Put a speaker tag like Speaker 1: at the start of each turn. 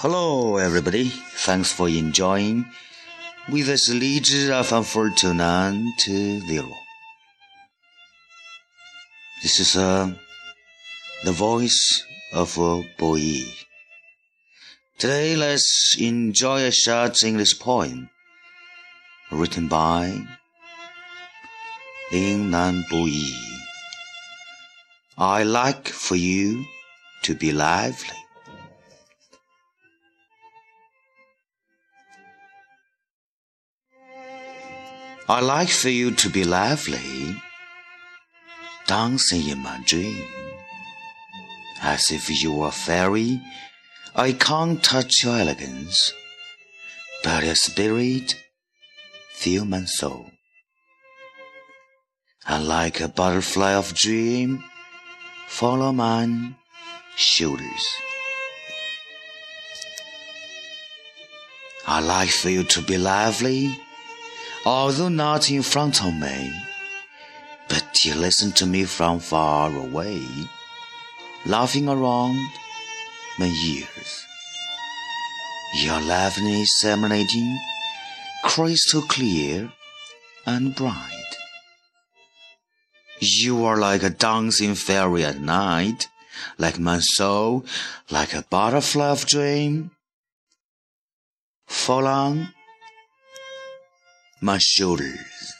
Speaker 1: Hello, everybody. Thanks for enjoying with us 荔枝 FM 42920. This is uh, the voice of a boy. Today, let's enjoy a short English poem written by Lin Nan Yi. I like for you to be lively. I like for you to be lively, dancing in my dream. As if you were a fairy, I can't touch your elegance, but your spirit fill my soul. And like a butterfly of dream, follow my shoulders. I like for you to be lively although not in front of me, but you listen to me from far away, laughing around my ears. Your laughing is emanating crystal clear and bright. You are like a dancing fairy at night, like my soul, like a butterfly of dream. Fall on my shoulders.